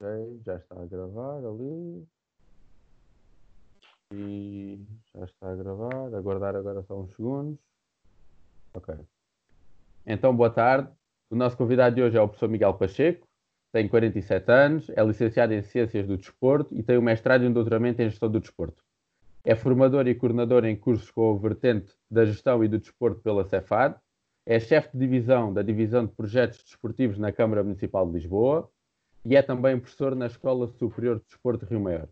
Ok, já está a gravar ali. E já está a gravar. Aguardar agora só uns segundos. Ok. Então, boa tarde. O nosso convidado de hoje é o professor Miguel Pacheco. Tem 47 anos, é licenciado em Ciências do Desporto e tem um mestrado e um doutoramento em Gestão do Desporto. É formador e coordenador em cursos com a vertente da Gestão e do Desporto pela Cefad. É chefe de divisão da Divisão de Projetos Desportivos na Câmara Municipal de Lisboa e é também professor na Escola Superior de Desporto Rio Maior.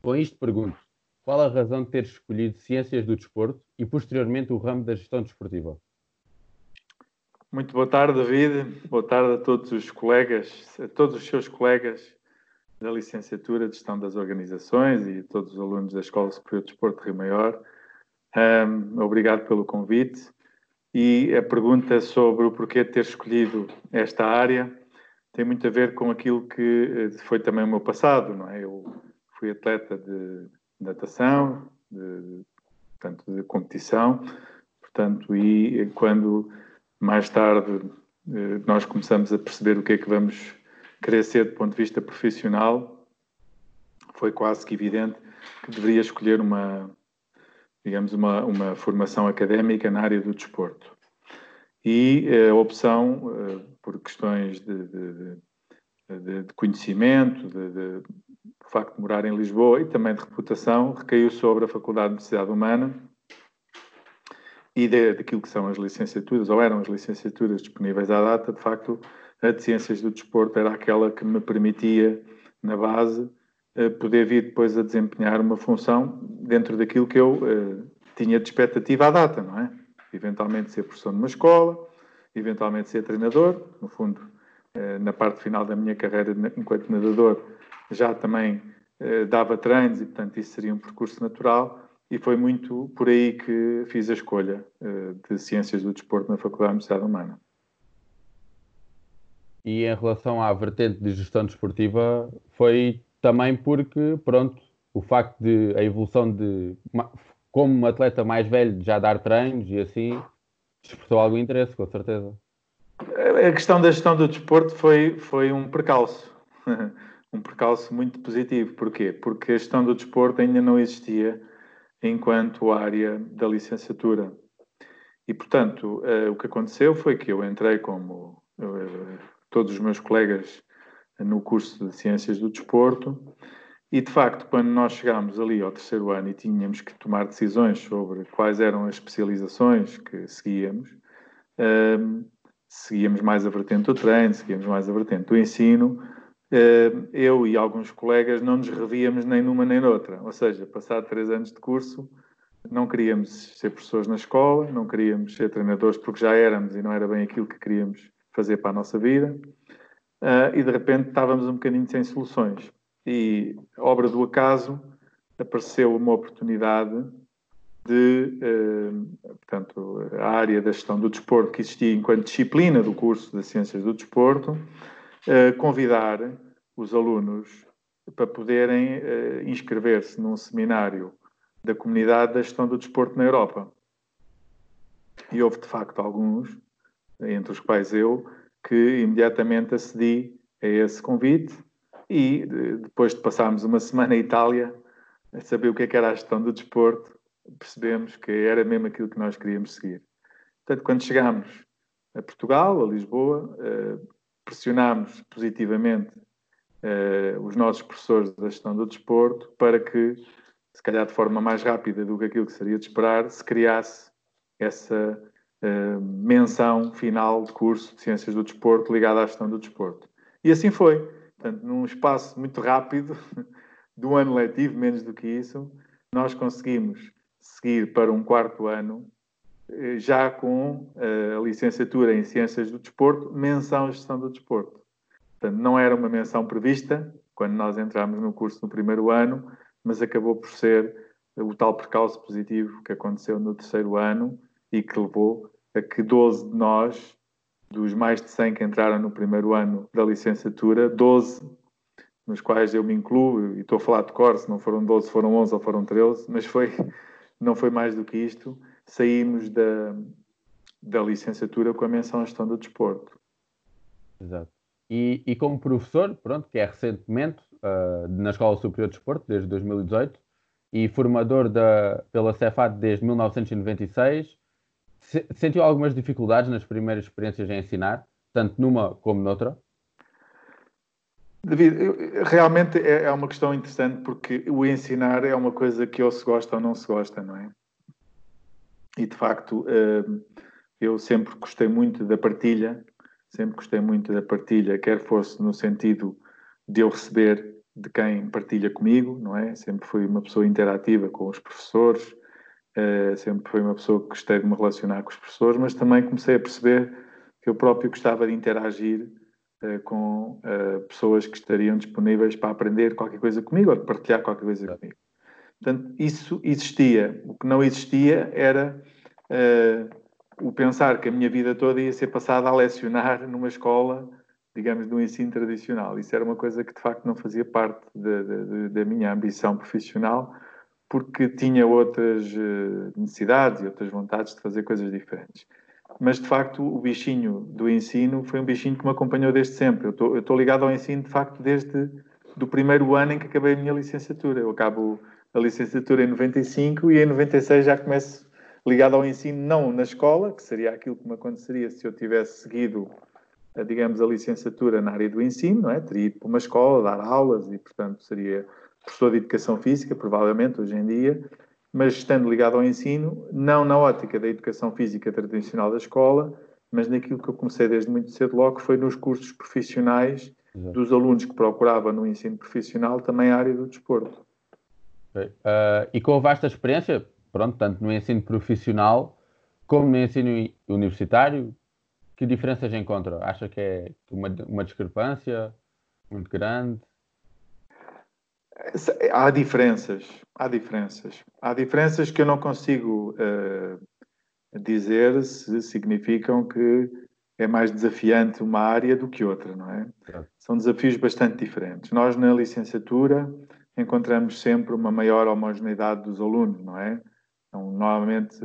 Com isto pergunto, qual a razão de ter escolhido Ciências do Desporto e posteriormente o ramo da Gestão Desportiva? Muito boa tarde, David. Boa tarde a todos os colegas, a todos os seus colegas da licenciatura de Gestão das Organizações e a todos os alunos da Escola Superior de Desporto Rio Maior. Um, obrigado pelo convite. E a pergunta sobre o porquê de ter escolhido esta área tem muito a ver com aquilo que eh, foi também o meu passado, não é? Eu fui atleta de natação, de, portanto, de competição, portanto, e quando mais tarde eh, nós começamos a perceber o que é que vamos querer ser do ponto de vista profissional, foi quase que evidente que deveria escolher uma, digamos, uma, uma formação académica na área do desporto. E eh, a opção, eh, por questões de, de, de, de conhecimento, de, facto de morar em Lisboa e também de reputação, recaiu sobre a Faculdade de Cidade Humana e daquilo que são as licenciaturas, ou eram as licenciaturas disponíveis à data, de facto, a de Ciências do Desporto era aquela que me permitia, na base, eh, poder vir depois a desempenhar uma função dentro daquilo que eu tinha de expectativa à data, não é? Eventualmente ser professor numa escola, eventualmente ser treinador, no fundo, uh, na parte final da minha carreira enquanto nadador, já também uh, dava treinos e, portanto, isso seria um percurso natural e foi muito por aí que fiz a escolha de Ciências do Desporto na Faculdade de Universidade Humana. E em relação à vertente de gestão desportiva, foi também porque, pronto, o facto de a evolução de, como um atleta mais velho, já dar treinos e assim, despertou algum interesse, com certeza. A questão da gestão do desporto foi, foi um percalço. um percalço muito positivo. Porquê? Porque a gestão do desporto ainda não existia enquanto área da licenciatura. E, portanto, uh, o que aconteceu foi que eu entrei como uh, todos os meus colegas no curso de Ciências do Desporto e, de facto, quando nós chegámos ali ao terceiro ano e tínhamos que tomar decisões sobre quais eram as especializações que seguíamos, um, seguíamos mais a vertente do treino, seguíamos mais a vertente do ensino, um, eu e alguns colegas não nos revíamos nem numa nem noutra. Ou seja, passado três anos de curso, não queríamos ser professores na escola, não queríamos ser treinadores porque já éramos e não era bem aquilo que queríamos fazer para a nossa vida, uh, e de repente estávamos um bocadinho sem soluções. E, obra do acaso, apareceu uma oportunidade de, uh, portanto, a área da gestão do desporto que existia enquanto disciplina do curso de Ciências do Desporto, uh, convidar os alunos para poderem inscrever-se num seminário da comunidade da gestão do desporto na Europa. E houve, de facto, alguns entre os quais eu, que imediatamente acedi a esse convite e depois de passarmos uma semana em Itália a saber o que, é que era a gestão do desporto, percebemos que era mesmo aquilo que nós queríamos seguir. Portanto, quando chegámos a Portugal, a Lisboa, eh, pressionámos positivamente eh, os nossos professores da gestão do desporto para que, se calhar de forma mais rápida do que aquilo que seria de esperar, se criasse essa menção final de curso de Ciências do Desporto ligada à gestão do desporto. E assim foi. Portanto, num espaço muito rápido, de um ano letivo, menos do que isso, nós conseguimos seguir para um quarto ano, eh, já com uh, a licenciatura em Ciências do Desporto, menção Gestão do Desporto. Portanto, não era uma menção prevista quando nós entramos no curso no primeiro ano, mas acabou por ser o tal percalço positivo que aconteceu no terceiro ano e que levou a que 12 de nós, dos mais de 100 que entraram no primeiro ano da licenciatura, 12, nos quais eu me incluo, e estou a falar de cor, se não foram 12, foram 11 ou foram 13, mas foi, não foi mais do que isto, saímos da, da licenciatura com a menção à gestão do desporto. Exato. e, e, como professor, pronto, que é recentemente uh, na Escola Superior de Desporto, desde 2018, e formador da, pela Cefat desde 1996, se, sentiu algumas dificuldades nas primeiras experiências em ensinar, tanto numa como noutra? David, realmente é, é uma questão interessante porque o ensinar é uma coisa que ou se gosta ou não se gosta, não é? E de facto, eh, eu sempre gostei muito da partilha, sempre gostei muito da partilha, quer fosse no sentido de eu receber de quem partilha comigo, não é? Sempre fui uma pessoa interativa com os professores, eh, sempre fui uma pessoa que gostei de me relacionar com os professores, mas também comecei a perceber que eu próprio gostava de interagir uh, com uh, pessoas que estariam disponíveis para aprender qualquer coisa comigo ou de partilhar qualquer coisa comigo. Portanto, isso existia. O que não existia era o pensar que a minha vida toda ia ser passada a lecionar numa escola, digamos, do ensino tradicional. Isso era uma coisa que de facto não fazia parte de, de, da minha ambição profissional, porque tinha outras necessidades e outras vontades de fazer coisas diferentes mas de facto o bichinho do ensino foi um bichinho que me acompanhou desde sempre. Eu estou ligado ao ensino de facto desde do primeiro ano em que acabei a minha licenciatura. Eu acabo a licenciatura em 95 e em 96 já começo ligado ao ensino, não na escola, que seria aquilo que me aconteceria se eu tivesse seguido, eh, digamos, a licenciatura na área do ensino, não é? Teria ido para uma escola, dar aulas e, portanto, seria professor de educação física, provavelmente, hoje em dia, mas estando ligado ao ensino, não na ótica da educação física tradicional da escola, mas naquilo que eu comecei desde muito cedo logo, foi nos cursos profissionais Exato. dos alunos que procurava no ensino profissional também a área do desporto. Uh, e com a vasta experiência, pronto, tanto no ensino profissional como no ensino universitário, que diferenças encontra? Acha que é uma, uma discrepância muito grande? Há diferenças, há diferenças. Há diferenças que eu não consigo uh, dizer se significam que é mais desafiante uma área do que outra, não é? é? São desafios bastante diferentes. Nós, na licenciatura, encontramos sempre uma maior homogeneidade dos alunos, não é? Então, normalmente,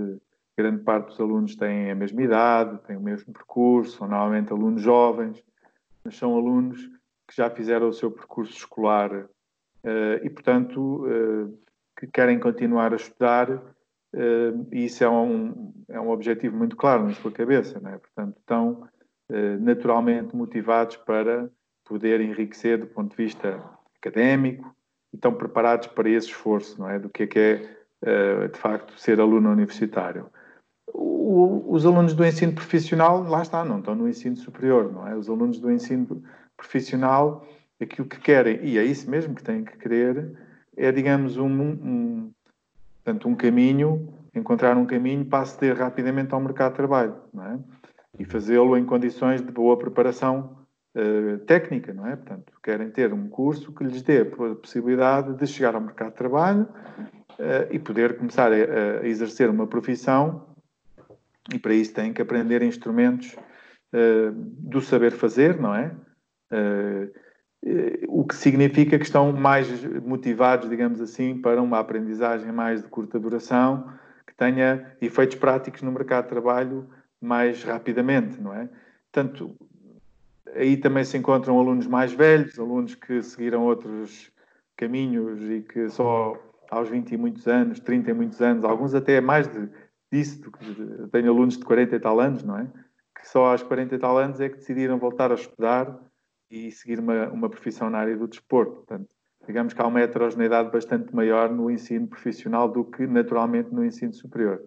grande parte dos alunos têm a mesma idade, têm o mesmo percurso, são normalmente alunos jovens, mas são alunos que já fizeram o seu percurso escolar e, portanto, uh, que querem continuar a estudar uh, e isso é um, é um objetivo muito claro na sua cabeça, não é? Portanto, estão naturalmente motivados para poder enriquecer do ponto de vista académico e estão preparados para esse esforço, não é? Do que é que é, de facto, ser aluno universitário. Os alunos do ensino profissional, lá está, não estão no ensino superior, não é? Os alunos do ensino profissional aquilo que querem, e é isso mesmo que têm que querer, é, digamos, um, um, portanto, um caminho, encontrar um caminho para aceder rapidamente ao mercado de trabalho, não é? E fazê-lo em condições de boa preparação uh, técnica, não é? Portanto, querem ter um curso que lhes dê a possibilidade de chegar ao mercado de trabalho uh, e poder começar a, a, exercer uma profissão e para isso têm que aprender instrumentos uh, do saber fazer, não é? O que significa que estão mais motivados, digamos assim, para uma aprendizagem mais de curta duração, que tenha efeitos práticos no mercado de trabalho mais rapidamente, não é? Portanto, aí também se encontram alunos mais velhos, alunos que seguiram outros caminhos e que só aos 20 e muitos anos, 30 e muitos anos, alguns até mais de, disso, tenho alunos de 40 e tal anos, não é? Que só aos 40 e tal anos é que decidiram voltar a estudar e seguir uma, uma profissão na área do desporto. Portanto, digamos que há uma heterogeneidade bastante maior no ensino profissional do que naturalmente no ensino superior.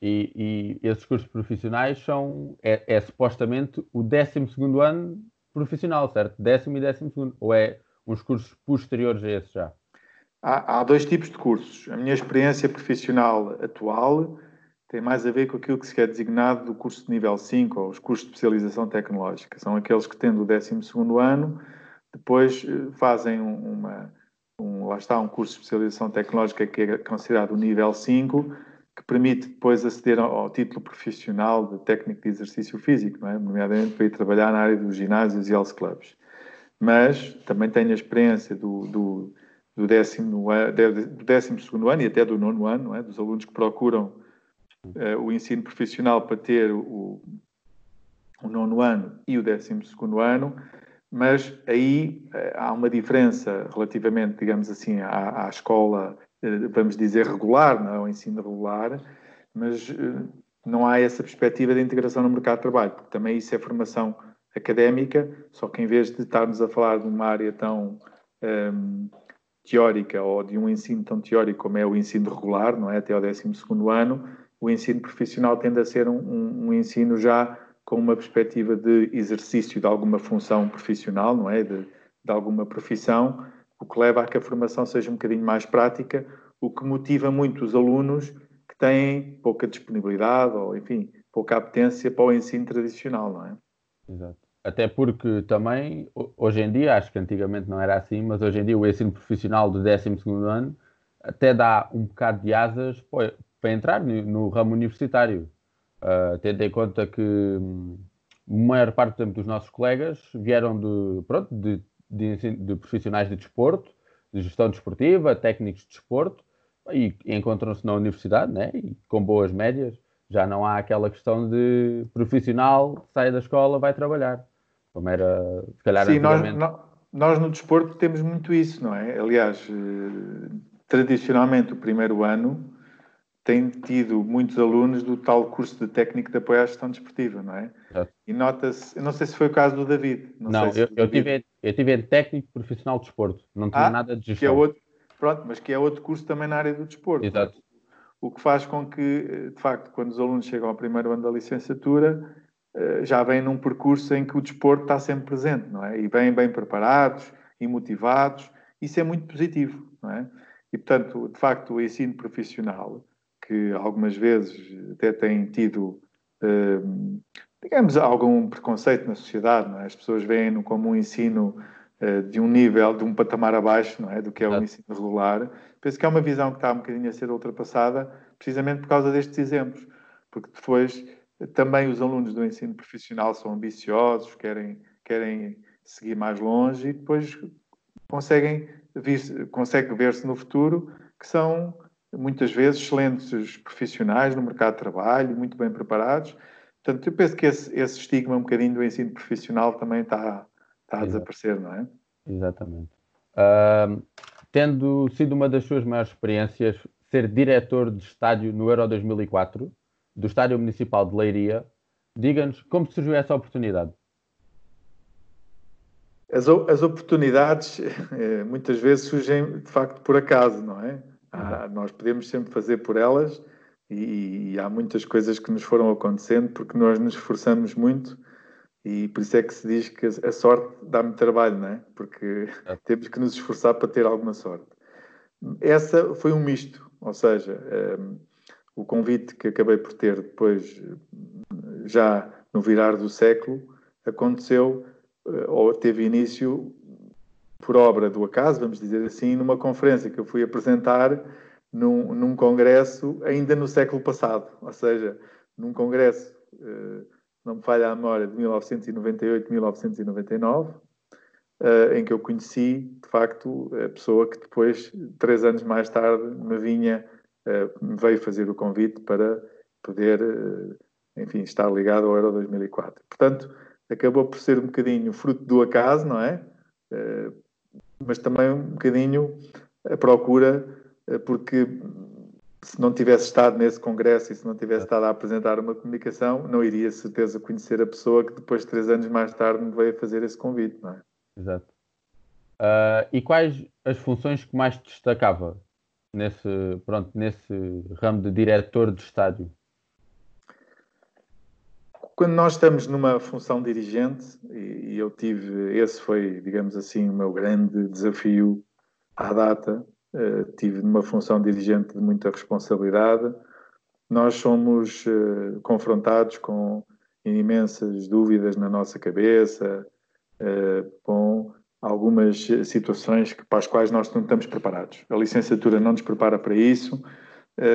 E, e esses cursos profissionais são, é, é, supostamente o 12 ano profissional, certo? Décimo e décimo segundo. Ou é uns cursos posteriores a esse já? Há, há dois tipos de cursos. A minha experiência profissional atual tem mais a ver com aquilo que se quer designado do curso de nível 5, ou os cursos de especialização tecnológica. São aqueles que, tendo o 12 ano, depois eh, fazem uma, um, lá está, um curso de especialização tecnológica que é considerado o nível 5, que permite depois aceder ao, título profissional de técnico de exercício físico, não é? nomeadamente para ir trabalhar na área dos ginásios e health clubs. Mas também tenho a experiência do, do, do, décimo, do décimo segundo ano e até do nono ano, é? dos alunos que procuram uh, o ensino profissional para ter o, o nono ano e o décimo segundo ano, mas aí eh, há uma diferença relativamente, digamos assim, à, à escola, eh, vamos dizer, regular, não é? ao ensino regular, mas não há essa perspectiva de integração no mercado de trabalho, porque também isso é formação académica, só que em vez de estarmos a falar de uma área tão um, ehm, teórica ou de um ensino tão teórico como é o ensino regular, não é? Até ao 12 ano, o ensino profissional tende a ser um, um, um ensino já com uma perspectiva de exercício de alguma função profissional, não é? De, de alguma profissão, o que leva a que a formação seja um bocadinho mais prática, o que motiva muito os alunos que têm pouca disponibilidade ou, enfim, pouca apetência para o ensino tradicional, não é? Exato. Até porque também, hoje em dia, acho que antigamente não era assim, mas hoje em dia o ensino profissional do 12 ano até dá um bocado de asas para entrar no ramo universitário. Uh, tendo em conta que hum, a maior parte exemplo, dos nossos colegas vieram de, pronto, de, de, de, profissionais de desporto, de gestão desportiva, técnicos de desporto, e encontram-se na universidade, né? e com boas médias. Já não há aquela questão de profissional sai da escola, vai trabalhar. Como era, se calhar, Sim, nós, nós no desporto temos muito isso, não é? Aliás, eh, tradicionalmente o primeiro ano tem tido muitos alunos do tal curso de técnico de apoio à gestão desportiva, não é? é. E nota-se, não sei se foi o caso do David. Não, não eu, eu, tive, eu tive técnico profissional de desporto, não tinha ah, nada de gestão. Que é outro, pronto, mas que é outro curso também na área do desporto. Exato. O que faz com que, de facto, quando os alunos chegam ao primeiro ano da licenciatura, eh, já vêm num percurso em que o desporto está sempre presente, não é? E vêm bem preparados e motivados. Isso é muito positivo, não é? E, portanto, de facto, o ensino profissional que algumas vezes até têm tido, uh, digamos, algum preconceito na sociedade. É? As pessoas veem-no como um ensino uh, de um nível, de um patamar abaixo não é? do que é o ensino regular. Penso que é uma visão que está um bocadinho a ser ultrapassada, precisamente por causa destes exemplos, porque depois também os alunos do ensino profissional são ambiciosos, querem, querem seguir mais longe e depois conseguem, vir, conseguem ver-se no futuro que são muitas vezes excelentes profissionais no mercado de trabalho, muito bem preparados. Portanto, eu penso que esse, esse estigma um bocadinho do ensino profissional também está, está a desaparecer, não é? Exatamente. Uh, tendo sido uma das suas maiores experiências ser diretor de estádio no Euro 2004, do Estádio Municipal de Leiria, diga-nos como surgiu essa oportunidade. As, as oportunidades eh, muitas vezes surgem de facto por acaso, não é? Há, nós podemos sempre fazer por elas e, e, há muitas coisas que nos foram acontecendo porque nós nos esforçamos muito e por isso é que se diz que a, sorte dá-me trabalho, não é? Porque é. temos que nos esforçar para ter alguma sorte. Essa foi um misto, ou seja, um, ehm, o convite que acabei por ter depois, já no virar do século, aconteceu eh, ou teve início por obra do acaso, vamos dizer assim, numa conferência que eu fui apresentar num, num congresso ainda no século passado, ou seja, num congresso, eh, não me falha a memória, de 1998, 1999, eh, em que eu conheci, de facto, a pessoa que depois, três anos mais tarde, me vinha, eh, me veio fazer o convite para poder, enfim, estar ligado ao Euro 2004. Portanto, acabou por ser um bocadinho fruto do acaso, não é? Mas também um bocadinho a procura, eh, porque se não tivesse estado nesse congresso e se não tivesse estado a apresentar uma comunicação, não iria certeza conhecer a pessoa que depois, três anos mais tarde, me veio a fazer esse convite, não é? Exato. Uh, e quais as funções que mais destacava nesse, pronto, nesse ramo de diretor de estádio? Quando nós estamos numa função dirigente, e eu tive, esse foi, digamos assim, o meu grande desafio à data, uh, tive numa função dirigente de muita responsabilidade, nós somos uh, confrontados com imensas dúvidas na nossa cabeça, uh, com algumas situações que, para as quais nós não estamos preparados. A licenciatura não nos prepara para isso,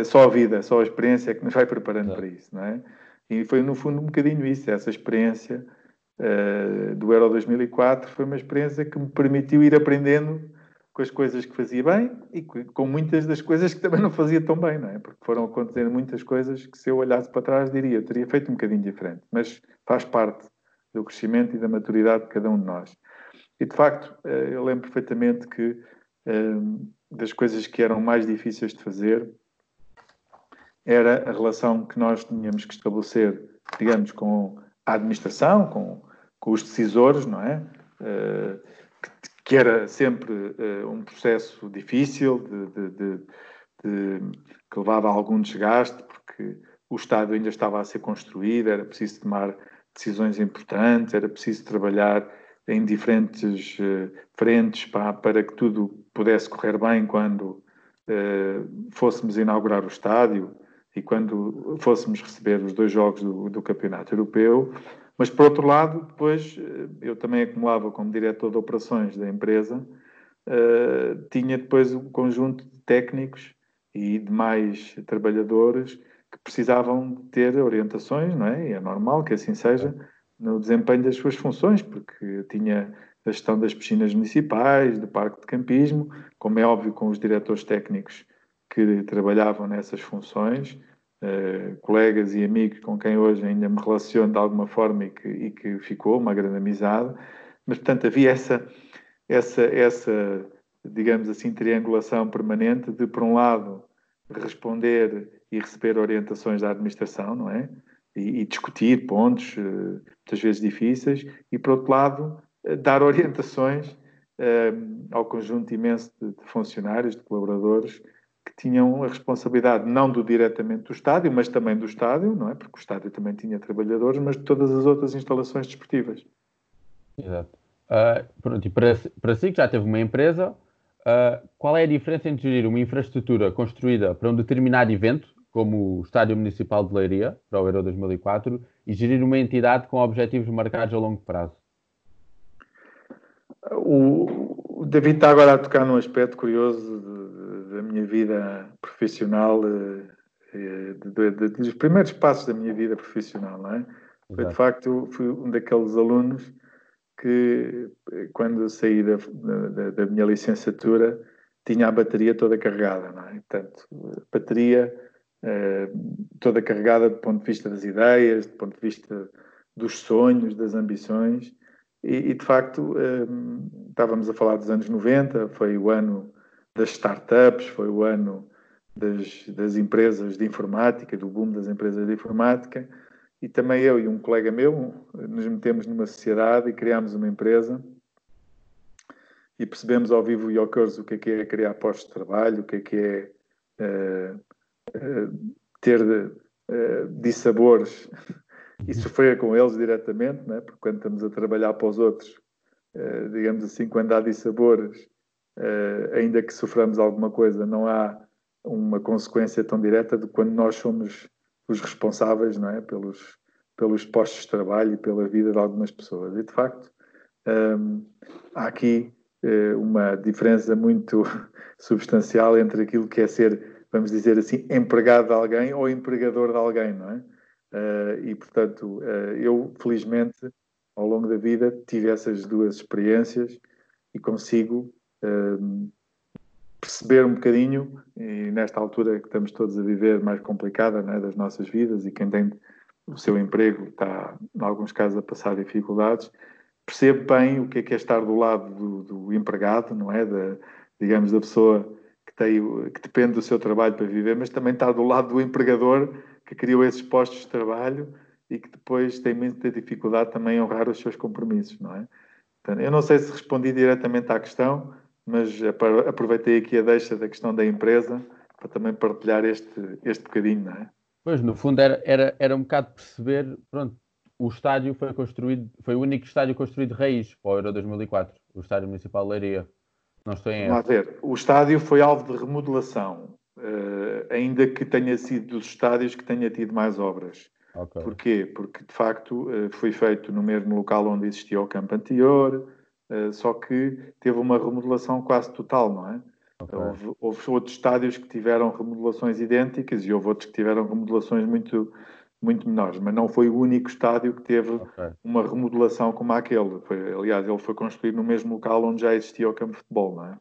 só a vida, só a experiência é que nos vai preparando para isso, não é? E foi, no fundo, um bocadinho isso. Essa experiência uh, do Euro 2004 foi uma experiência que me permitiu ir aprendendo com as coisas que fazia bem e com muitas das coisas que também não fazia tão bem, não é? Porque foram acontecendo muitas coisas que, se eu olhasse para trás, diria, teria feito um bocadinho diferente. Mas faz parte do crescimento e da maturidade de cada um de nós. E de facto, eu lembro perfeitamente que das coisas que eram mais difíceis de fazer era a relação que nós tínhamos que estabelecer, digamos, com a administração, com, com os decisores, não é? Uh, que, que, era sempre uh, um processo difícil, de, de, de, que levava a algum desgaste, porque o Estado ainda estava a ser construído, era preciso tomar decisões importantes, era preciso trabalhar em diferentes uh, frentes para, para que tudo pudesse correr bem quando fôssemos inaugurar o estádio e quando fôssemos receber os dois jogos do, do Campeonato Europeu. Mas, por outro lado, depois eh, eu também acumulava como diretor de operações da empresa, uh, tinha depois um conjunto de técnicos e demais trabalhadores que precisavam ter orientações, não é? E é normal que assim seja, no desempenho das suas funções, porque tinha a gestão das piscinas municipais, do parque de campismo, como é óbvio, com os diretores técnicos que trabalhavam nessas funções, uh, colegas e amigos com quem hoje ainda me relaciono de alguma forma e que, e que ficou uma grande amizade, mas portanto havia essa, essa, essa, digamos assim, triangulação permanente de, por um lado, responder e receber orientações da administração, não é? E, e discutir pontos, uh, muitas vezes difíceis, e por outro lado, uh, dar orientações ao conjunto imenso de, de funcionários, de colaboradores, que tinham a responsabilidade não do diretamente do estádio, mas também do estádio, não é? Porque o estádio também tinha trabalhadores, mas de todas as outras instalações desportivas. Exato. Uh, pronto, e para, para si, que já teve uma empresa, uh, qual é a diferença entre gerir uma infraestrutura construída para um determinado evento, como o Estádio Municipal de Leiria, para o Euro 2004, e gerir uma entidade com objetivos marcados a longo prazo? O, o David está agora a tocar num aspecto curioso da minha vida profissional, eh, eh, de, de, dos primeiros passos da minha vida profissional, não é? Foi, de facto, fui um daqueles alunos que, quando saí da, da, da, minha licenciatura, tinha a bateria toda carregada, não é? Portanto, bateria eh, toda carregada do ponto de vista das ideias, do ponto de vista dos sonhos, das ambições, e, e de facto, eh, estávamos a falar dos anos 90, foi o ano das startups, foi o ano das, das, empresas de informática, do boom das empresas de informática, e também eu e um colega meu nos metemos numa sociedade e criámos uma empresa e percebemos ao vivo e ao curso o que é que é criar postos de trabalho, o que é que é uh, uh, ter uh, dissabores e sofrer com eles diretamente, né? porque quando estamos a trabalhar para os outros, digamos assim, quando há dissabores, uh, ainda que soframos alguma coisa, não há uma consequência tão direta de quando nós somos os responsáveis não é? pelos, pelos postos de trabalho e pela vida de algumas pessoas. E, de facto, um, ehm, há aqui uh, uma diferença muito substancial entre aquilo que é ser, vamos dizer assim, empregado de alguém ou empregador de alguém, não é? Uh, e, portanto, uh, eu, felizmente, ao longo da vida, tive essas duas experiências e consigo perceber um bocadinho, e nesta altura que estamos todos a viver mais complicada né, das nossas vidas e quem tem o seu emprego está, em alguns casos, a passar dificuldades, percebe bem o que é que é estar do lado do, do empregado, não é? Da, digamos, da pessoa que, tem, que depende do seu trabalho para viver, mas também está do lado do empregador que criou esses postos de trabalho e que depois tem muita dificuldade também em honrar os seus compromissos, não é? Eu não sei se respondi diretamente à questão, mas aproveitei aqui a deixa da questão da empresa para também partilhar este, este bocadinho, não é? Pois, no fundo era, era, era um bocado perceber, pronto, o estádio foi construído, foi o único estádio construído de raiz para o Euro 2004, o Estádio Municipal de Leiria. Não estou em Vamos ver, o estádio foi alvo de remodelação, uh, ainda que tenha sido dos estádios que tenha tido mais obras. Okay. Porquê? Porque, de facto, uh, foi feito no mesmo local onde existia o campo anterior, só que teve uma remodelação quase total, não é? Okay. Houve, houve, outros estádios que tiveram remodelações idênticas e houve outros que tiveram remodelações muito, muito menores, mas não foi o único estádio que teve okay. uma remodelação como aquele. Foi, aliás, ele foi construído no mesmo local onde já existia o campo de futebol, não é?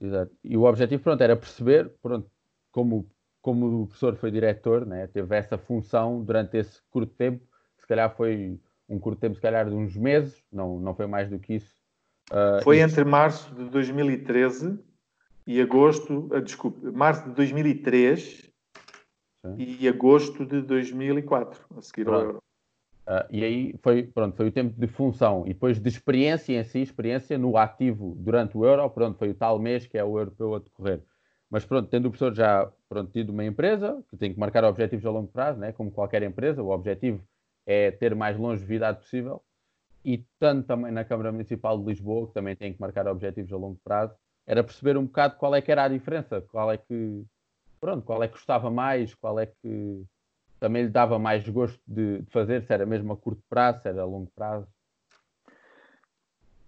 Exato. E o objetivo, pronto, era perceber, pronto, como, como o professor foi diretor, né, teve essa função durante esse curto tempo, se calhar foi um curto tempo, se calhar de uns meses, não, não foi mais do que isso, Uh, Foi entre março de 2013 e agosto, uh, desculpe, março de 2003 Sim. e agosto de 2004, a seguir Pronto. ao Euro. Uh, e aí foi, pronto, foi o tempo de função e depois de experiência em si, experiência no ativo durante o Euro, pronto, foi o tal mês que é o europeu a decorrer. Mas pronto, tendo o professor já pronto, tido uma empresa que tem que marcar objetivos a longo prazo, né, como qualquer empresa, o objetivo é ter mais longevidade possível e tanto também na Câmara Municipal de Lisboa, que também tem que marcar objetivos a longo prazo, era perceber um bocado qual é que era a diferença, qual é que, pronto, qual é que gostava mais, qual é que também lhe dava mais gosto de, de fazer, se era mesmo a curto prazo, se era a longo prazo.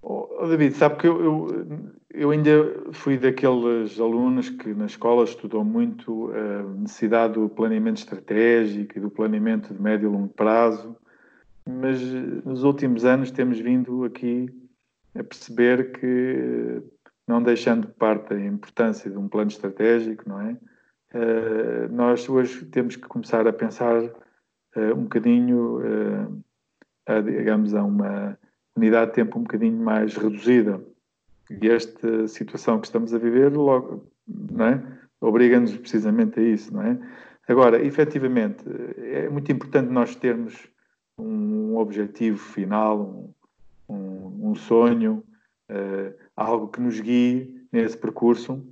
Oh, David, sabe que eu, eu, eu, ainda fui daqueles alunos que na escola estudou muito a necessidade do planeamento estratégico e do planeamento de médio e longo prazo mas eh, nos últimos anos temos vindo aqui a perceber que, não deixando de parte a importância de um plano estratégico, não é? Uh, nós hoje temos que começar a pensar uh, um bocadinho, uh, a, digamos, a uma unidade de tempo um bocadinho mais reduzida. E esta situação que estamos a viver, logo, não é? Obriga-nos precisamente a isso, não é? Agora, efetivamente, é muito importante nós termos um objetivo final, um, um, um sonho, uh, algo que nos guie nesse percurso.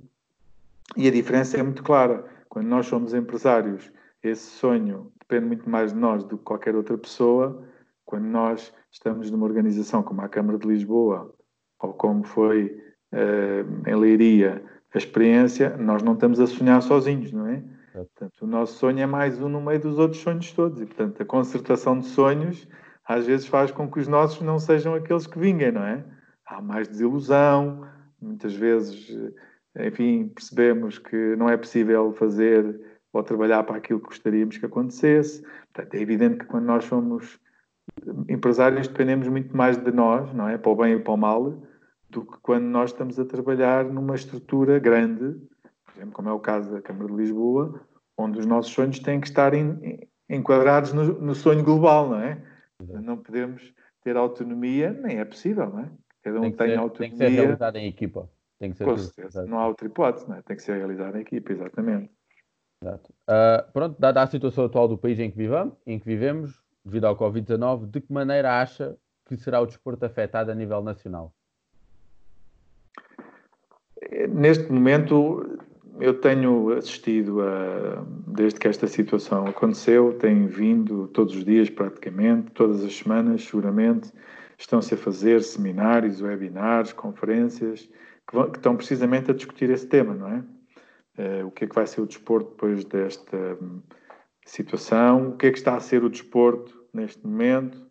E a diferença é muito clara. Quando nós somos empresários, esse sonho depende muito mais de nós do que qualquer outra pessoa. Quando nós estamos numa organização como a Câmara de Lisboa, ou como foi uh, em Leiria a experiência, nós não estamos a sonhar sozinhos, não é? Portanto, o nosso sonho é mais um no meio dos outros sonhos todos. E, portanto, a concertação de sonhos às vezes faz com que os nossos não sejam aqueles que vinguem, não é? Há mais desilusão, muitas vezes, enfim, percebemos que não é possível fazer ou trabalhar para aquilo que gostaríamos que acontecesse. Portanto, é evidente que quando nós somos empresários dependemos muito mais de nós, não é? Para o bem e para o mal, do que quando nós estamos a trabalhar numa estrutura grande por exemplo, como é o caso da Câmara de Lisboa, onde os nossos sonhos têm que estar in, enquadrados no, no, sonho global, não é? Não podemos ter autonomia, nem é possível, não é? Cada um tem, tem ser, autonomia. Tem que ser realizado em equipa. Tem que ser Com certeza, não há outra hipótese, não é? Tem que ser realizado em equipa, exatamente. Exato. Uh, pronto, dada a situação atual do país em que, vivamos, em que vivemos, devido ao Covid-19, de que maneira acha que será o desporto afetado a nível nacional? Neste momento, eu tenho assistido a, desde que esta situação aconteceu, tenho vindo todos os dias praticamente, todas as semanas seguramente, estão-se a fazer seminários, webinars, conferências, que, vão, que, estão precisamente a discutir esse tema, não é? Uh, o que é que vai ser o desporto depois desta um, situação, o que é que está a ser o desporto neste momento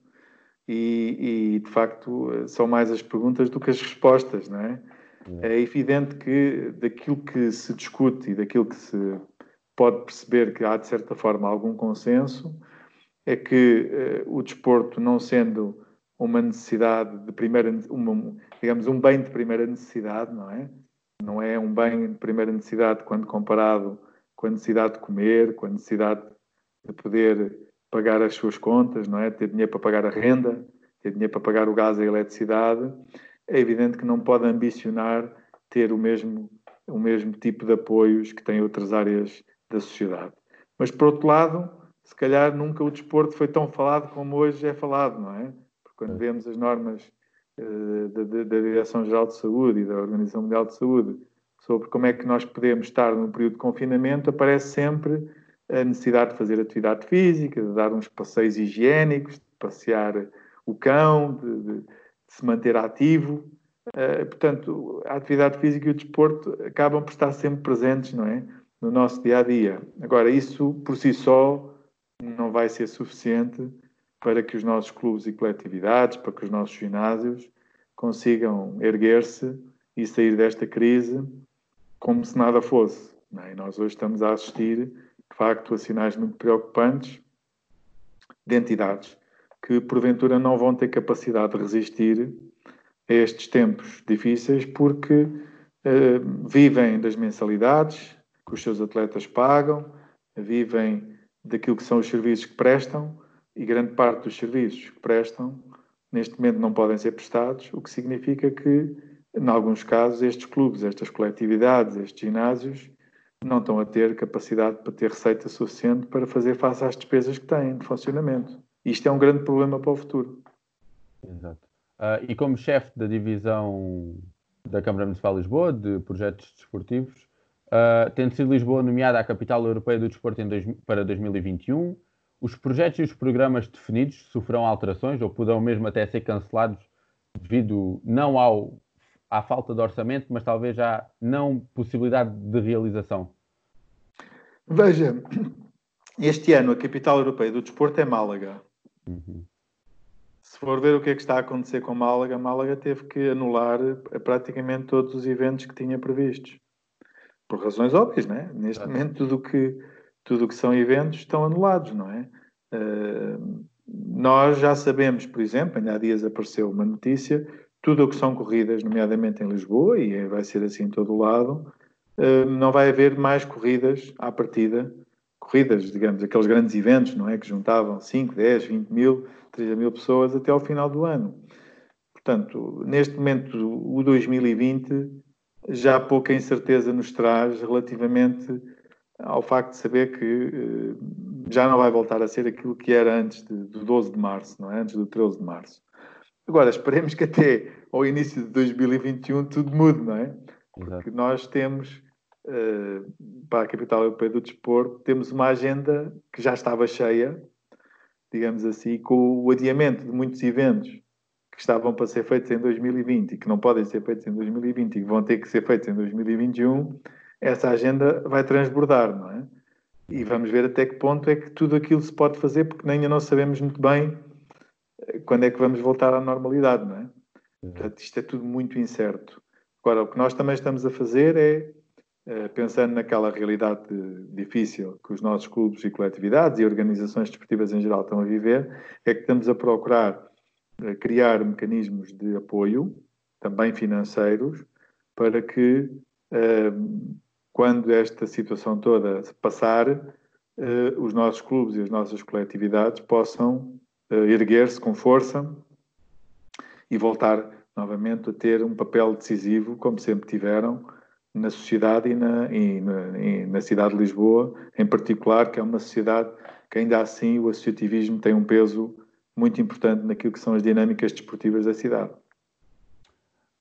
e, e de facto são mais as perguntas do que as respostas, não é? É evidente que daquilo que se discute e daquilo que se pode perceber que há, de certa forma, algum consenso, é que uh, o desporto, não sendo uma necessidade de primeira, uma, digamos, um bem de primeira necessidade, não é? Não é um bem de primeira necessidade quando comparado com a necessidade de comer, com a necessidade de poder pagar as suas contas, não é? Ter dinheiro para pagar a renda, ter dinheiro para pagar o gás e a eletricidade é evidente que não pode ambicionar ter o mesmo, o mesmo tipo de apoios que têm outras áreas da sociedade. Mas, por outro lado, se calhar nunca o desporto foi tão falado como hoje é falado, não é? Porque quando vemos as normas uh, da, da Direção-Geral de Saúde e da Organização Mundial de Saúde sobre como é que nós podemos estar num período de confinamento, aparece sempre a necessidade de fazer atividade física, de dar uns passeios higiênicos, de passear o cão, de, de se manter ativo. Uh, portanto, a atividade física e o desporto acabam por estar sempre presentes, não é? No nosso dia a dia. Agora, isso por si só não vai ser suficiente para que os nossos clubes e coletividades, para que os nossos ginásios consigam erguer-se e sair desta crise como se nada fosse. É? Nós hoje estamos a assistir, de facto, a sinais muito preocupantes de entidades que porventura não vão ter capacidade de resistir a estes tempos difíceis porque uh, vivem das mensalidades que os seus atletas pagam, vivem daquilo que são os serviços que prestam e grande parte dos serviços que prestam neste momento não podem ser prestados, o que significa que, em alguns casos, estes clubes, estas coletividades, estes ginásios, não estão a ter capacidade para ter receita suficiente para fazer face às despesas que têm de funcionamento. Isto é um grande problema para o futuro. Exato. Uh, e como chefe da divisão da Câmara Municipal de Lisboa, de projetos desportivos, uh, tendo sido Lisboa nomeada a capital europeia do desporto dois, para 2021, os projetos e os programas definidos sofrerão alterações ou poderão mesmo até ser cancelados devido não ao, à falta de orçamento, mas talvez à não possibilidade de realização? Veja, este ano a capital europeia do desporto é Málaga. Uhum. Se for ver o que é que está a acontecer com Málaga, Málaga teve que anular praticamente todos os eventos que tinha previstos. Por razões óbvias, não é? Neste momento, tudo que, tudo que são eventos estão anulados, não é? Uh, nós já sabemos, por exemplo, ainda há dias apareceu uma notícia, tudo o que são corridas, nomeadamente em Lisboa, e vai ser assim em todo o lado, uh, não vai haver mais corridas à partida, corridas, digamos, aqueles grandes eventos, não é? Que juntavam 5, 10, 20 mil, 30 mil pessoas até ao final do ano. Portanto, neste momento, o 2020 já pouca incerteza nos traz relativamente ao facto de saber que uh, já não vai voltar a ser aquilo que era antes de, do 12 de março, não é? Antes do 13 de março. Agora, esperemos que até ao início de 2021 tudo mude, não é? Porque nós temos, uh, para a Capital Europeia do Desporto, temos uma agenda que já estava cheia, digamos assim, com o adiamento de muitos eventos que estavam para ser feitos em 2020 e que não podem ser feitos em 2020 e que vão ter que ser feitos em 2021, essa agenda vai transbordar, não é? E vamos ver até que ponto é que tudo aquilo se pode fazer, porque ainda não sabemos muito bem eh, quando é que vamos voltar à normalidade, não é? Portanto, isto é tudo muito incerto. Agora, o que nós também estamos a fazer é, eh, pensando naquela realidade difícil que os nossos clubes e coletividades e organizações desportivas em geral estão a viver, é que estamos a procurar eh, criar mecanismos de apoio, também financeiros, para que quando esta situação toda passar, eh, os nossos clubes e as nossas coletividades possam eh, erguer-se com força e voltar novamente a ter um papel decisivo, como sempre tiveram, na sociedade e na, e na, e na cidade de Lisboa, em particular, que é uma sociedade que ainda assim o associativismo tem um peso muito importante naquilo que são as dinâmicas desportivas da cidade.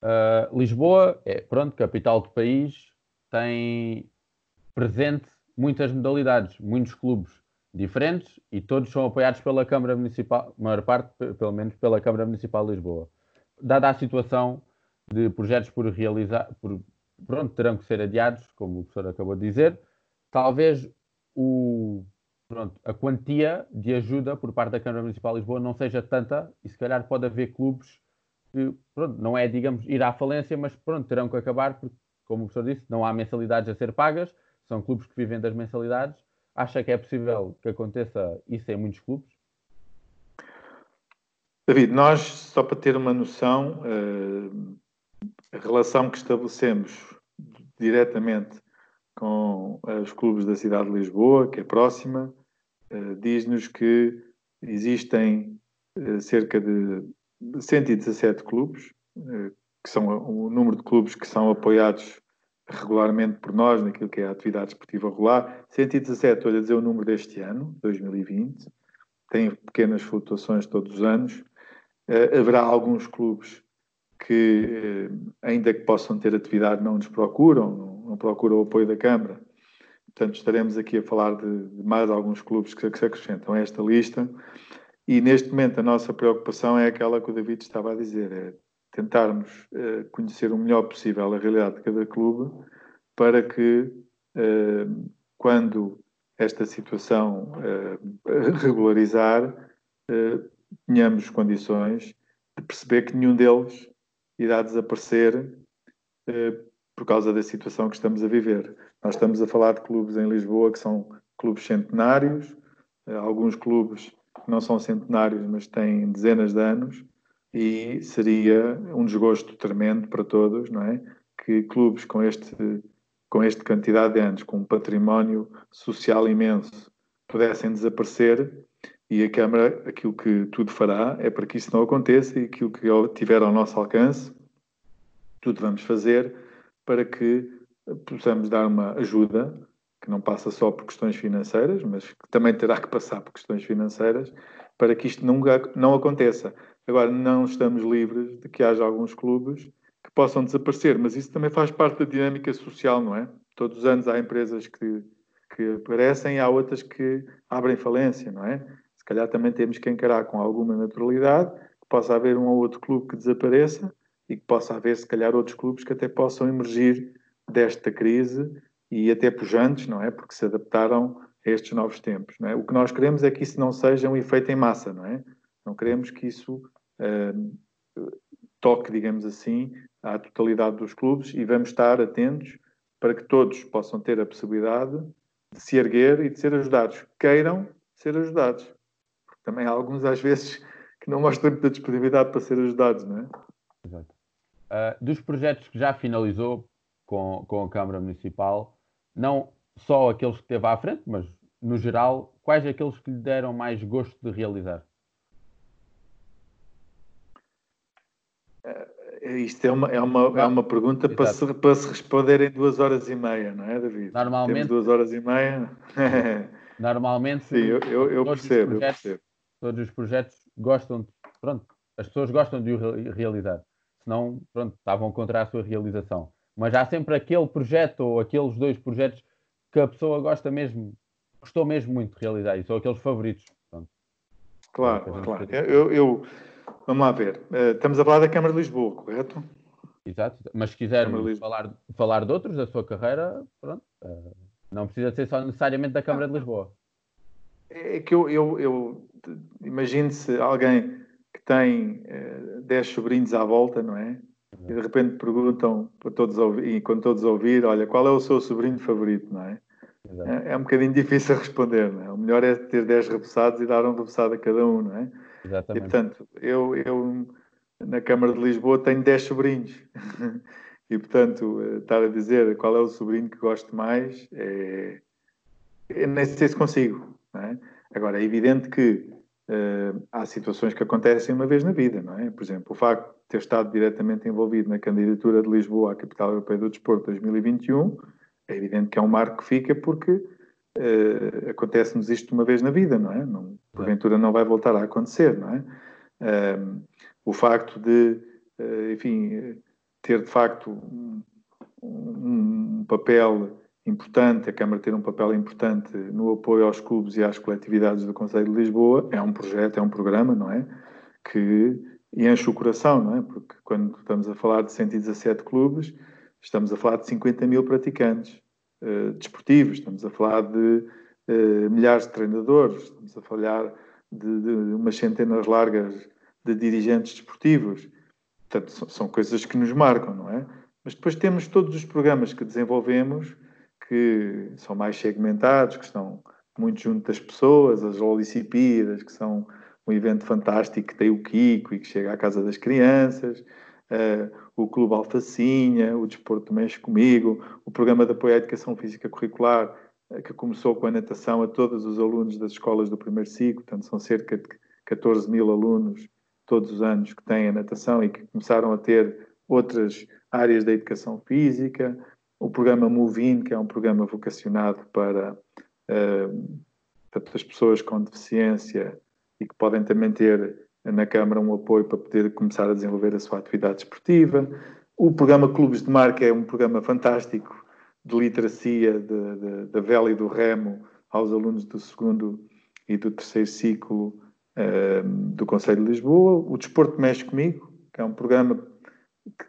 Uh, Lisboa é, pronto, capital do país, tem presente muitas modalidades, muitos clubes diferentes e todos são apoiados pela Câmara Municipal, maior parte, pelo menos, pela Câmara Municipal de Lisboa. Dada a situação de projetos por realizar, por, pronto, terão que ser adiados, como o professor acabou de dizer, talvez o, pronto, a quantia de ajuda por parte da Câmara Municipal de Lisboa não seja tanta e se calhar pode haver clubes que, pronto, não é, digamos, ir à falência, mas pronto, terão que acabar porque como o professor disse, não há mensalidades a ser pagas, são clubes que vivem das mensalidades. Acha que é possível que aconteça isso em muitos clubes? David, nós, só para ter uma noção, eh, a relação que estabelecemos diretamente com os clubes da cidade de Lisboa, que é próxima, eh, diz-nos que existem eh, cerca de 117 clubes que são o número de clubes que são apoiados regularmente por nós naquilo que é a atividade esportiva regular. 117, estou a dizer o número deste ano, 2020. Tem pequenas flutuações todos os anos. Haverá alguns clubes que, uh, ainda que possam ter atividade, não nos procuram, não, procuram o apoio da Câmara. Portanto, estaremos aqui a falar de, de mais alguns clubes que, que se acrescentam a esta lista. E neste momento a nossa preocupação é aquela que o David estava a dizer, é tentarmos uh, conhecer o melhor possível a realidade de cada clube para que, uh, quando esta situação regularizar, tenhamos condições de perceber que nenhum deles irá desaparecer por causa da situação que estamos a viver. Nós estamos a falar de clubes em Lisboa que são clubes centenários, alguns clubes que não são centenários, mas têm dezenas de anos, e seria um desgosto tremendo para todos, não é? Que clubes com este com esta quantidade de anos, com um património social imenso, pudessem desaparecer E a Câmara, aquilo que tudo fará é para que isso não aconteça e aquilo que tiver ao nosso alcance, tudo vamos fazer para que possamos dar uma ajuda que não passa só por questões financeiras, mas que também terá que passar por questões financeiras para que isto não, não aconteça. Agora, não estamos livres de que haja alguns clubes que possam desaparecer, mas isso também faz parte da dinâmica social, não é? Todos os anos há empresas que, que aparecem e há outras que abrem falência, não é? Calhar também temos que encarar com alguma naturalidade que possa haver um ou outro clube que desapareça e que possa haver, se calhar, outros clubes que até possam emergir desta crise e até pujantes, não é? Porque se adaptaram a estes novos tempos, não é? O que nós queremos é que isso não seja um efeito em massa, não é? Não queremos que isso uh, toque, digamos assim, à totalidade dos clubes e vamos estar atentos para que todos possam ter a possibilidade de se erguer e de ser ajudados. Queiram ser ajudados. Também há alguns, às vezes, que não mostram muita disponibilidade para ser ajudados, não é? Exato. Uh, dos projetos que já finalizou com, com a Câmara Municipal, não só aqueles que teve à frente, mas no geral, quais aqueles que lhe deram mais gosto de realizar? É, isto é uma, é uma, é uma pergunta para se, para se responder em duas horas e meia, não é, David? Normalmente. Temos duas horas e meia. Normalmente. Sim, eu, eu, eu percebo, eu percebo. Todos os projetos gostam, de, pronto, as pessoas gostam de o realizar. Senão, pronto, estavam contra a sua realização. Mas há sempre aquele projeto ou aqueles dois projetos que a pessoa gosta mesmo, gostou mesmo muito de realizar e são aqueles favoritos. Pronto. Claro, claro. Eu, eu, vamos lá ver. Uh, estamos a falar da Câmara de Lisboa, correto? Exato, mas se quiser falar, falar de outros da sua carreira, pronto, uh, não precisa ser só necessariamente da Câmara de Lisboa. É que eu, eu, eu imagino-se alguém que tem uh, 10 sobrinhos à volta, não é? E de repente perguntam para todos ouvir, e quando todos ouvir, olha, qual é o seu sobrinho favorito, não é? É, é, um bocadinho difícil responder, não é? O melhor é ter 10 repassados e dar um repassado a cada um, não é? Exatamente. E, portanto, eu, eu na Câmara de Lisboa tenho 10 sobrinhos. e, portanto, eh, estar a dizer qual é o sobrinho que gosto mais, é... Eu nem sei se consigo, é? Agora, é evidente que uh, há situações que acontecem uma vez na vida, não é? Por exemplo, o facto de ter estado diretamente envolvido na candidatura de Lisboa à Capital Europeia do Desporto 2021 é evidente que é um marco que fica porque uh, acontece-nos isto uma vez na vida, não é? Não, porventura não vai voltar a acontecer, não é? Uh, o facto de, uh, enfim, ter de facto um, um, papel importante, a Câmara ter um papel importante no apoio aos clubes e às coletividades do Conselho de Lisboa, é um projeto, é um programa, não é? Que enche o coração, não é? Porque quando estamos a falar de 117 clubes, Estamos a falar de 50 mil praticantes uh, desportivos, estamos a falar de uh, milhares de treinadores, estamos a falar de, de, umas centenas largas de dirigentes desportivos. Portanto, são, são coisas que nos marcam, não é? Mas depois temos todos os programas que desenvolvemos que são mais segmentados, que estão muito junto das pessoas, as Olicipíadas, que são um evento fantástico que tem o Kiko e que chega à casa das crianças, uh, o Clube Alfacinha, o Desporto Mexe Comigo, o Programa de Apoio à Educação Física Curricular, uh, que começou com a natação a todos os alunos das escolas do primeiro ciclo, portanto são cerca de 14 mil alunos todos os anos que têm a natação e que começaram a ter outras áreas da educação física, o programa Movin, que é um programa vocacionado para uh, as pessoas com deficiência e que podem também ter na Câmara um apoio para poder começar a desenvolver a sua atividade esportiva. O programa Clubes de Marca é um programa fantástico de literacia da vela e do remo aos alunos do segundo e do terceiro ciclo uh, do Conselho de Lisboa. O Desporto Mexe Comigo, que é um programa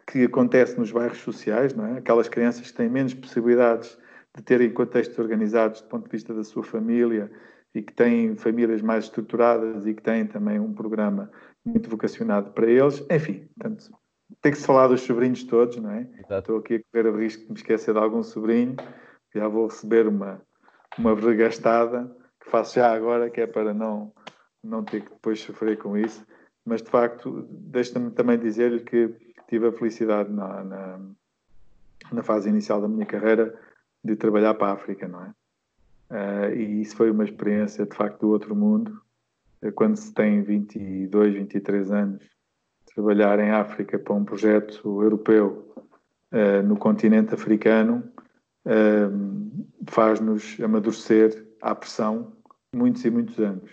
que, acontece nos bairros sociais, não é? Aquelas crianças que têm menos possibilidades de terem contextos organizados do ponto de vista da sua família e que têm famílias mais estruturadas e que têm também um programa muito vocacionado para eles. Enfim, portanto, tem que se falar dos sobrinhos todos, não é? Exato. Estou aqui a correr o risco de me esquecer de algum sobrinho. Já vou receber uma, uma regastada que faço já agora, que é para não, não ter que depois sofrer com isso. Mas, de facto, deixa-me também dizer-lhe que tive a felicidade na, na, na fase inicial da minha carreira de trabalhar para a África, não é? Uh, e isso foi uma experiência de facto do outro mundo quando se tem 22, 23 anos, trabalhar em África para um projeto europeu uh, no continente africano uh, faz-nos amadurecer à pressão muitos e muitos anos.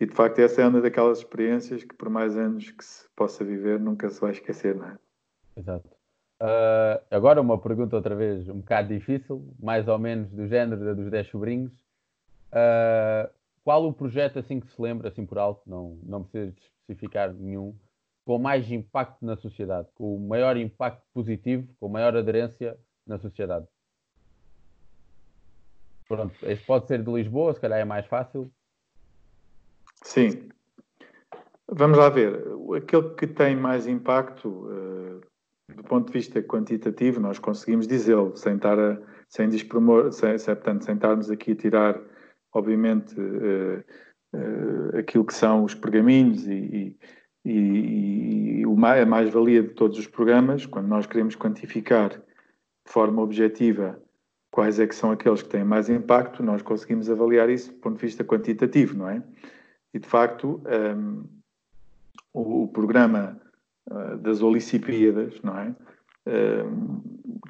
E de facto, essa é uma daquelas experiências que, por mais anos que se possa viver, nunca se vai esquecer, não é? Exato. Uh, agora, uma pergunta outra vez um bocado difícil, mais ou menos do género da dos 10 sobrinhos. Uh, qual o projeto assim que se lembra, assim por alto, não, não precisa especificar nenhum, com mais impacto na sociedade, com o maior impacto positivo, com maior aderência na sociedade? Pronto, este pode ser de Lisboa, se calhar é mais fácil. Sim. Vamos lá ver. Aquele que tem mais impacto, uh, do ponto de vista quantitativo, nós conseguimos dizê-lo, sem estar a, sem despromor, sem, portanto, sem estarmos aqui a tirar, obviamente, uh, uh, aquilo que são os pergaminhos e, e, e, e a mais-valia de todos os programas, quando nós queremos quantificar de forma objetiva quais é que são aqueles que têm mais impacto, nós conseguimos avaliar isso do ponto de vista quantitativo, não é? E, de facto, um, o, o, programa uh, das Olicipíadas, não é? Um,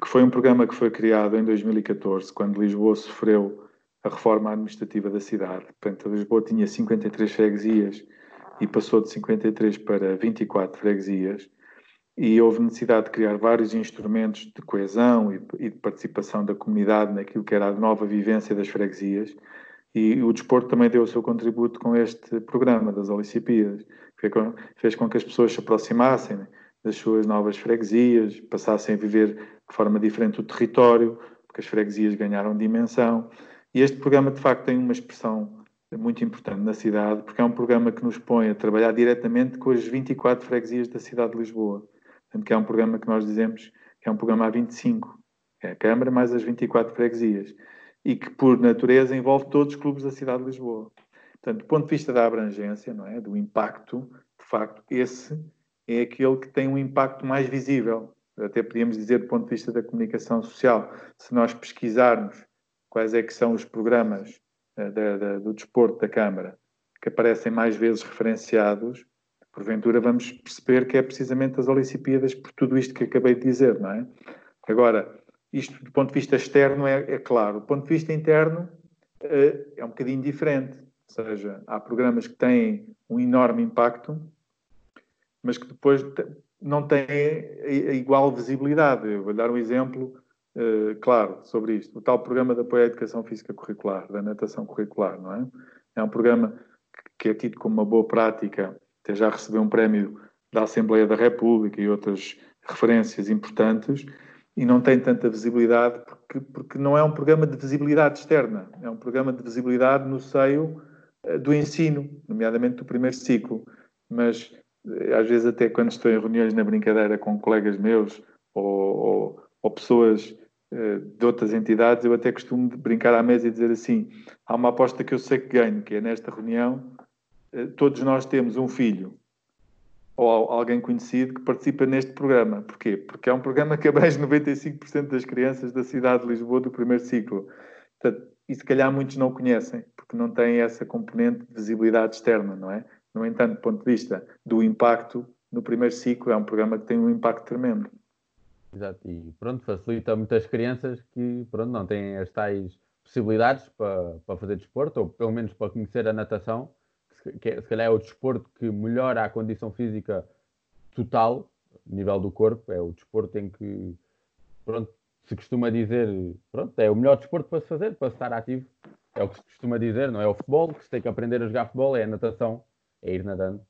que foi um programa que foi criado em 2014, quando Lisboa sofreu a reforma administrativa da cidade. Portanto, Lisboa tinha 53 freguesias e passou de 53 para 24 freguesias e houve necessidade de criar vários instrumentos de coesão e de participação da comunidade naquilo que era a nova vivência das freguesias e o desporto também deu o seu contributo com este programa das Olicipíadas. Fez com que as pessoas se aproximassem das suas novas freguesias, passassem a viver de forma diferente o território, porque as freguesias ganharam dimensão. E este programa, de facto, tem uma expressão muito importante na cidade, porque é um programa que nos põe a trabalhar diretamente com as 24 freguesias da cidade de Lisboa. Portanto, que é um programa que nós dizemos que é um programa A25, é a Câmara mais as 24 freguesias e que, por natureza, envolve todos os clubes da cidade de Lisboa. Portanto, do ponto de vista da abrangência, não é? do impacto, de facto, esse é aquele que tem um impacto mais visível. Até podíamos dizer, do ponto de vista da comunicação social, se nós pesquisarmos quais é que são os programas uh, da, da, do desporto da Câmara que aparecem mais vezes referenciados, porventura vamos perceber que é precisamente as Olimpíadas por tudo isto que acabei de dizer, não é? Agora, isto do ponto de vista externo é, é claro. Do ponto de vista interno uh, é um bocadinho diferente. Ou seja, há programas que têm um enorme impacto, mas que depois não têm a igual visibilidade. Eu vou dar um exemplo uh, claro sobre isto. O tal programa de apoio à educação física curricular, da natação curricular, não é? É um programa que é tido como uma boa prática, até já recebeu um prémio da Assembleia da República e outras referências importantes, e não tem tanta visibilidade porque, porque não é um programa de visibilidade externa, é um programa de visibilidade no seio uh, do ensino, nomeadamente do primeiro ciclo. Mas uh, às vezes até quando estou em reuniões na brincadeira com colegas meus ou, ou, ou pessoas uh, de outras entidades, eu até costumo brincar à mesa e dizer assim: há uma aposta que eu sei que ganho, que é nesta reunião, todos nós temos um filho ou alguém conhecido que participa neste programa. Porquê? Porque é um programa que abrange 95% das crianças da cidade de Lisboa do primeiro ciclo. Portanto, e se calhar muitos não conhecem, porque não têm essa componente de visibilidade externa, não é? No entanto, do ponto de vista do impacto, no primeiro ciclo é um programa que tem um impacto tremendo. Exato, e pronto, facilita muitas crianças que pronto, não têm as tais possibilidades para, para fazer desporto, ou pelo menos para conhecer a natação, se calhar é o desporto que melhora a condição física total, nível do corpo, é o desporto em que, pronto, se costuma dizer, pronto, é o melhor desporto para se fazer, para se estar ativo. É o que se costuma dizer, não é o futebol, que se tem que aprender a jogar futebol, é a natação, é ir nadando.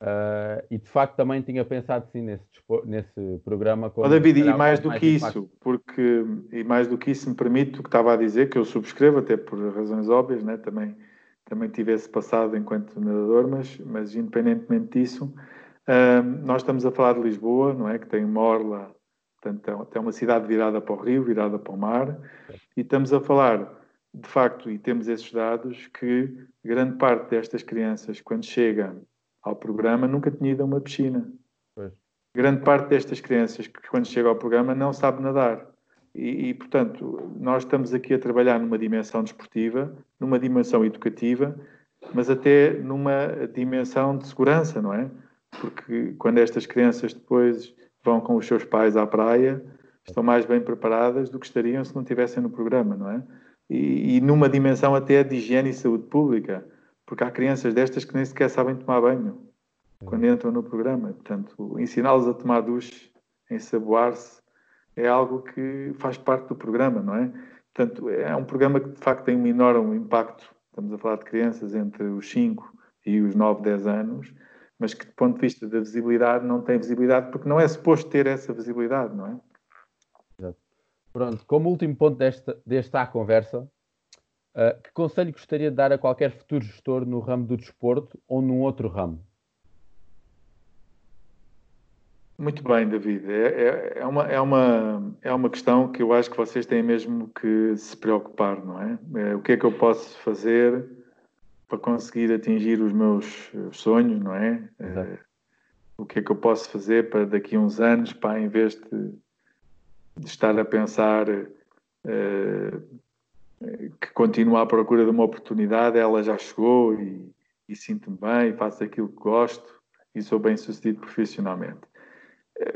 Uh, e de facto também tinha pensado sim nesse, nesse programa. Oh, David, e mais do mais que impacto. isso, porque, e mais do que isso me permite o que estava a dizer, que eu subscrevo, até por razões óbvias, né, também também tivesse passado enquanto nadador, mas, mas independentemente disso, nós estamos a falar de Lisboa, não é? Que tem uma orla, portanto, é uma cidade virada para o rio, virada para o mar, e estamos a falar, de facto, e temos esses dados, que grande parte destas crianças, quando chegam ao programa, nunca tinha ido a uma piscina. Grande parte destas crianças que, quando chegam ao programa, não sabe nadar. E, e, portanto, nós estamos aqui a trabalhar numa dimensão desportiva, numa dimensão educativa, mas até numa dimensão de segurança, não é? Porque quando estas crianças depois vão com os seus pais à praia, estão mais bem preparadas do que estariam se não estivessem no programa, não é? E, e, numa dimensão até de higiene e saúde pública, porque há crianças destas que nem sequer sabem tomar banho quando entram no programa. Portanto, ensiná-los a tomar duche, a ensaboar-se, é algo que faz parte do programa, não é? Portanto, é um programa que de facto tem um enorme impacto. Estamos a falar de crianças entre os 5 e os 9, 10 anos, mas que, do ponto de vista da visibilidade, não tem visibilidade, porque não é suposto ter essa visibilidade, não é? Exato. Pronto, como último ponto desta, desta conversa, uh, que conselho gostaria de dar a qualquer futuro gestor no ramo do desporto ou num outro ramo? Muito bem, David. É, é, é, uma, é, uma, é uma questão que eu acho que vocês têm mesmo que se preocupar, não é? é o que é que eu posso fazer para conseguir atingir os meus sonhos, não é? é o que é que eu posso fazer para daqui a uns anos, para em vez de, de estar a pensar é, que continuo à procura de uma oportunidade, ela já chegou e, e sinto-me bem, faço aquilo que gosto e sou bem sucedido profissionalmente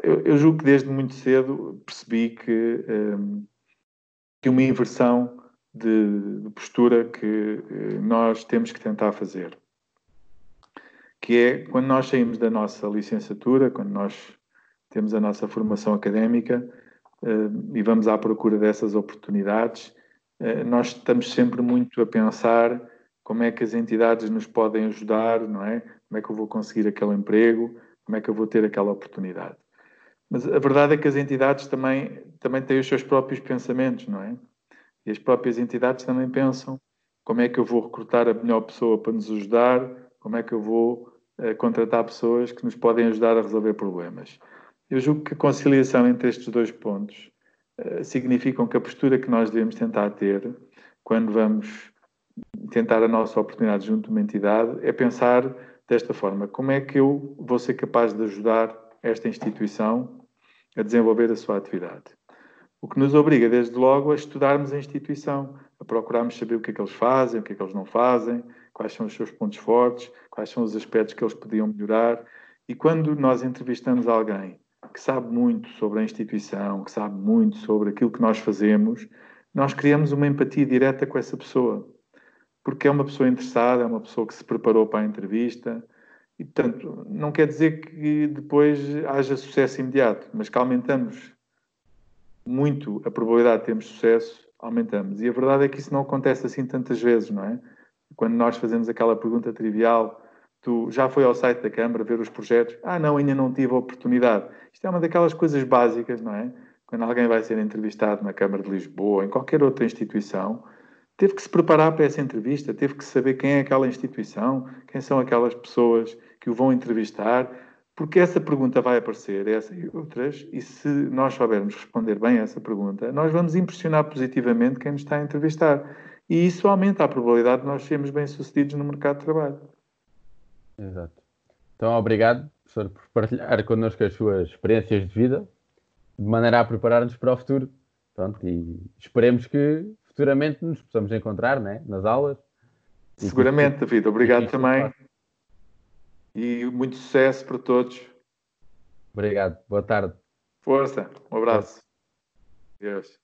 eu, eu, julgo que desde muito cedo percebi que, um, que uma inversão de, de, postura que eh, nós temos que tentar fazer. Que é quando nós saímos da nossa licenciatura, quando nós temos a nossa formação académica uh, e vamos à procura dessas oportunidades, uh, nós estamos sempre muito a pensar como é que as entidades nos podem ajudar, não é? Como é que eu vou conseguir aquele emprego? Como é que eu vou ter aquela oportunidade? Mas a verdade é que as entidades também, também têm os seus próprios pensamentos, não é? E as próprias entidades também pensam como é que eu vou recrutar a melhor pessoa para nos ajudar, como é que eu vou uh, contratar pessoas que nos podem ajudar a resolver problemas. Eu julgo que a conciliação entre estes dois pontos uh, significam que a postura que nós devemos tentar ter quando vamos tentar a nossa oportunidade junto de uma entidade é pensar desta forma: como é que eu vou ser capaz de ajudar esta instituição a desenvolver a sua atividade. O que nos obriga, desde logo, a estudarmos a instituição, a procurarmos saber o que é que eles fazem, o que é que eles não fazem, quais são os seus pontos fortes, quais são os aspectos que eles podiam melhorar. E quando nós entrevistamos alguém que sabe muito sobre a instituição, que sabe muito sobre aquilo que nós fazemos, nós criamos uma empatia direta com essa pessoa. Porque é uma pessoa interessada, é uma pessoa que se preparou para a entrevista, e, portanto, não quer dizer que depois haja sucesso imediato, mas que aumentamos muito a probabilidade de termos sucesso, aumentamos. E a verdade é que isso não acontece assim tantas vezes, não é? Quando nós fazemos aquela pergunta trivial, tu já foi ao site da Câmara ver os projetos? Ah, não, ainda não tive a oportunidade. Isto é uma daquelas coisas básicas, não é? Quando alguém vai ser entrevistado na Câmara de Lisboa, em qualquer outra instituição, teve que se preparar para essa entrevista, teve que saber quem é aquela instituição, quem são aquelas pessoas que o vão entrevistar, porque essa pergunta vai aparecer, essa e outras, e se nós soubermos responder bem a essa pergunta, nós vamos impressionar positivamente quem nos está a entrevistar. E isso aumenta a probabilidade de nós sermos bem-sucedidos no mercado de trabalho. Exato. Então, obrigado, professor, por partilhar connosco as suas experiências de vida, de maneira a preparar-nos para o futuro. Pronto, e esperemos que futuramente nos possamos encontrar né, nas aulas. Seguramente, David. Obrigado também. E muito sucesso para todos. Obrigado. Boa tarde. Força. Um abraço. Deus.